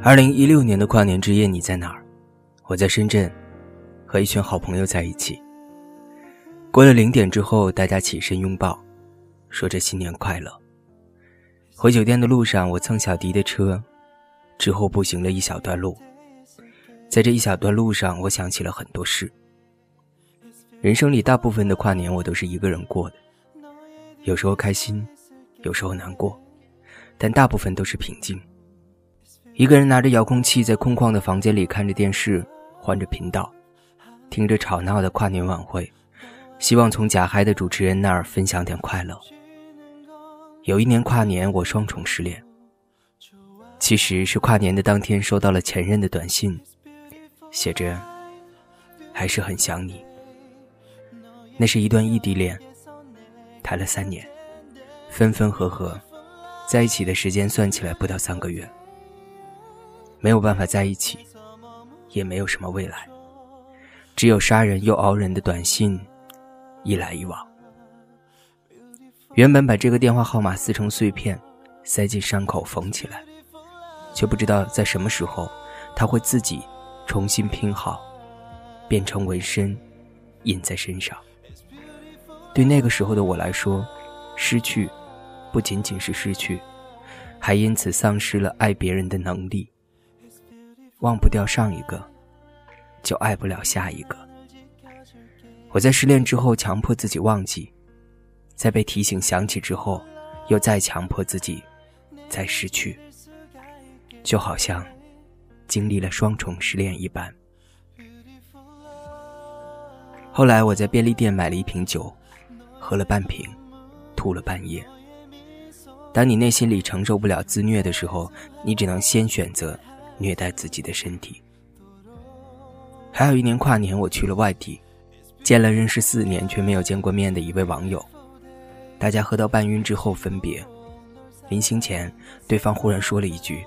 二零一六年的跨年之夜，你在哪儿？我在深圳，和一群好朋友在一起。过了零点之后，大家起身拥抱，说着新年快乐。回酒店的路上，我蹭小迪的车，之后步行了一小段路。在这一小段路上，我想起了很多事。人生里大部分的跨年，我都是一个人过的，有时候开心，有时候难过，但大部分都是平静。一个人拿着遥控器在空旷的房间里看着电视，换着频道，听着吵闹的跨年晚会，希望从假嗨的主持人那儿分享点快乐。有一年跨年，我双重失恋。其实是跨年的当天收到了前任的短信，写着“还是很想你”。那是一段异地恋，谈了三年，分分合合，在一起的时间算起来不到三个月。没有办法在一起，也没有什么未来，只有杀人又熬人的短信，一来一往。原本把这个电话号码撕成碎片，塞进伤口缝起来，却不知道在什么时候，他会自己重新拼好，变成纹身，印在身上。对那个时候的我来说，失去不仅仅是失去，还因此丧失了爱别人的能力。忘不掉上一个，就爱不了下一个。我在失恋之后强迫自己忘记，在被提醒想起之后，又再强迫自己再失去，就好像经历了双重失恋一般。后来我在便利店买了一瓶酒，喝了半瓶，吐了半夜。当你内心里承受不了自虐的时候，你只能先选择。虐待自己的身体。还有一年跨年，我去了外地，见了认识四年却没有见过面的一位网友。大家喝到半晕之后分别，临行前，对方忽然说了一句：“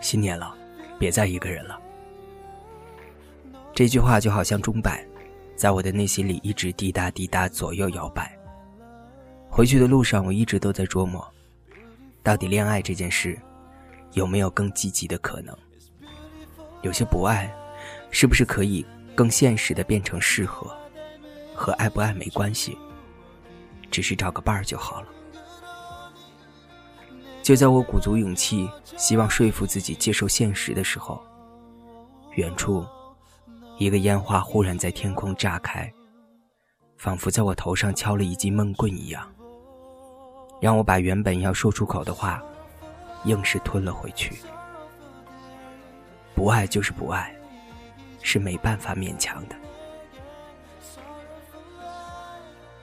新年了，别再一个人了。”这句话就好像钟摆，在我的内心里一直滴答滴答左右摇摆。回去的路上，我一直都在琢磨，到底恋爱这件事。有没有更积极的可能？有些不爱，是不是可以更现实的变成适合？和爱不爱没关系，只是找个伴儿就好了。就在我鼓足勇气，希望说服自己接受现实的时候，远处，一个烟花忽然在天空炸开，仿佛在我头上敲了一记闷棍一样，让我把原本要说出口的话。硬是吞了回去。不爱就是不爱，是没办法勉强的。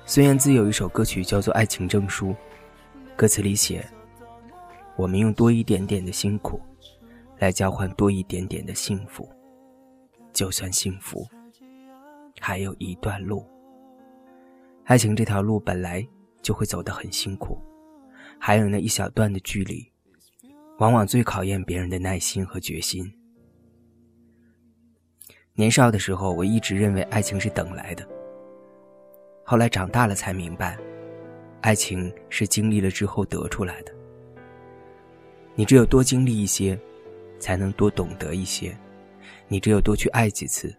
孙燕姿有一首歌曲叫做《爱情证书》，歌词里写：“我们用多一点点的辛苦，来交换多一点点的幸福。就算幸福，还有一段路。爱情这条路本来就会走得很辛苦，还有那一小段的距离。”往往最考验别人的耐心和决心。年少的时候，我一直认为爱情是等来的。后来长大了才明白，爱情是经历了之后得出来的。你只有多经历一些，才能多懂得一些；你只有多去爱几次，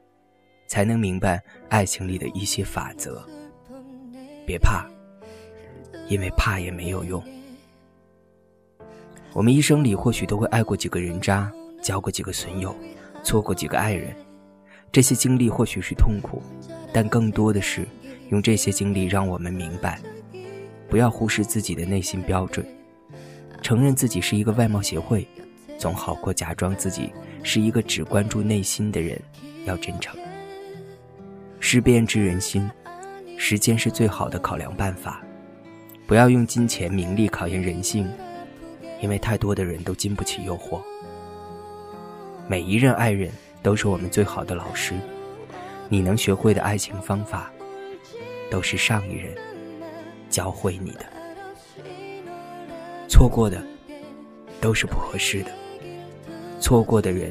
才能明白爱情里的一些法则。别怕，因为怕也没有用。我们一生里或许都会爱过几个人渣，交过几个损友，错过几个爱人。这些经历或许是痛苦，但更多的是用这些经历让我们明白：不要忽视自己的内心标准，承认自己是一个外貌协会，总好过假装自己是一个只关注内心的人。要真诚。事变知人心，时间是最好的考量办法。不要用金钱名利考验人性。因为太多的人都经不起诱惑。每一任爱人都是我们最好的老师，你能学会的爱情方法，都是上一任教会你的。错过的都是不合适的，错过的人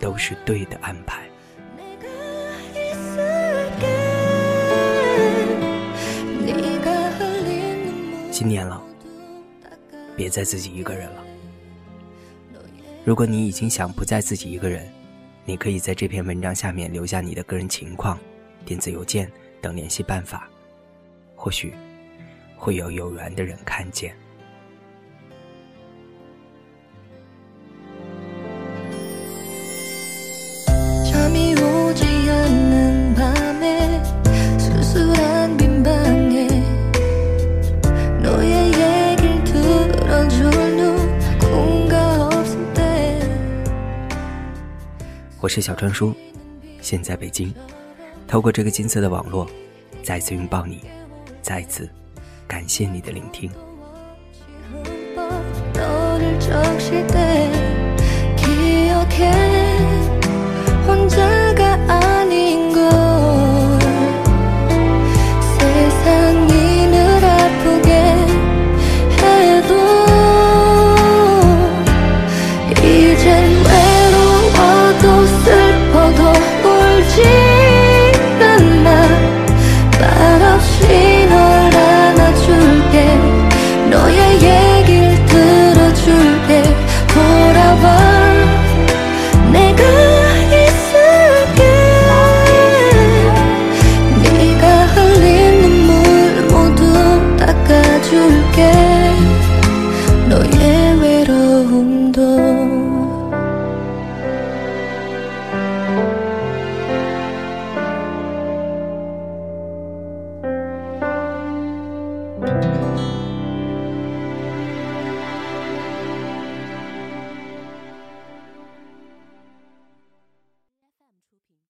都是对的安排。新年了。别再自己一个人了，如果你已经想不再自己一个人，你可以在这篇文章下面留下你的个人情况、电子邮件等联系办法，或许会有有缘的人看见。我是小川叔，现在北京，透过这个金色的网络，再次拥抱你，再次感谢你的聆听。Música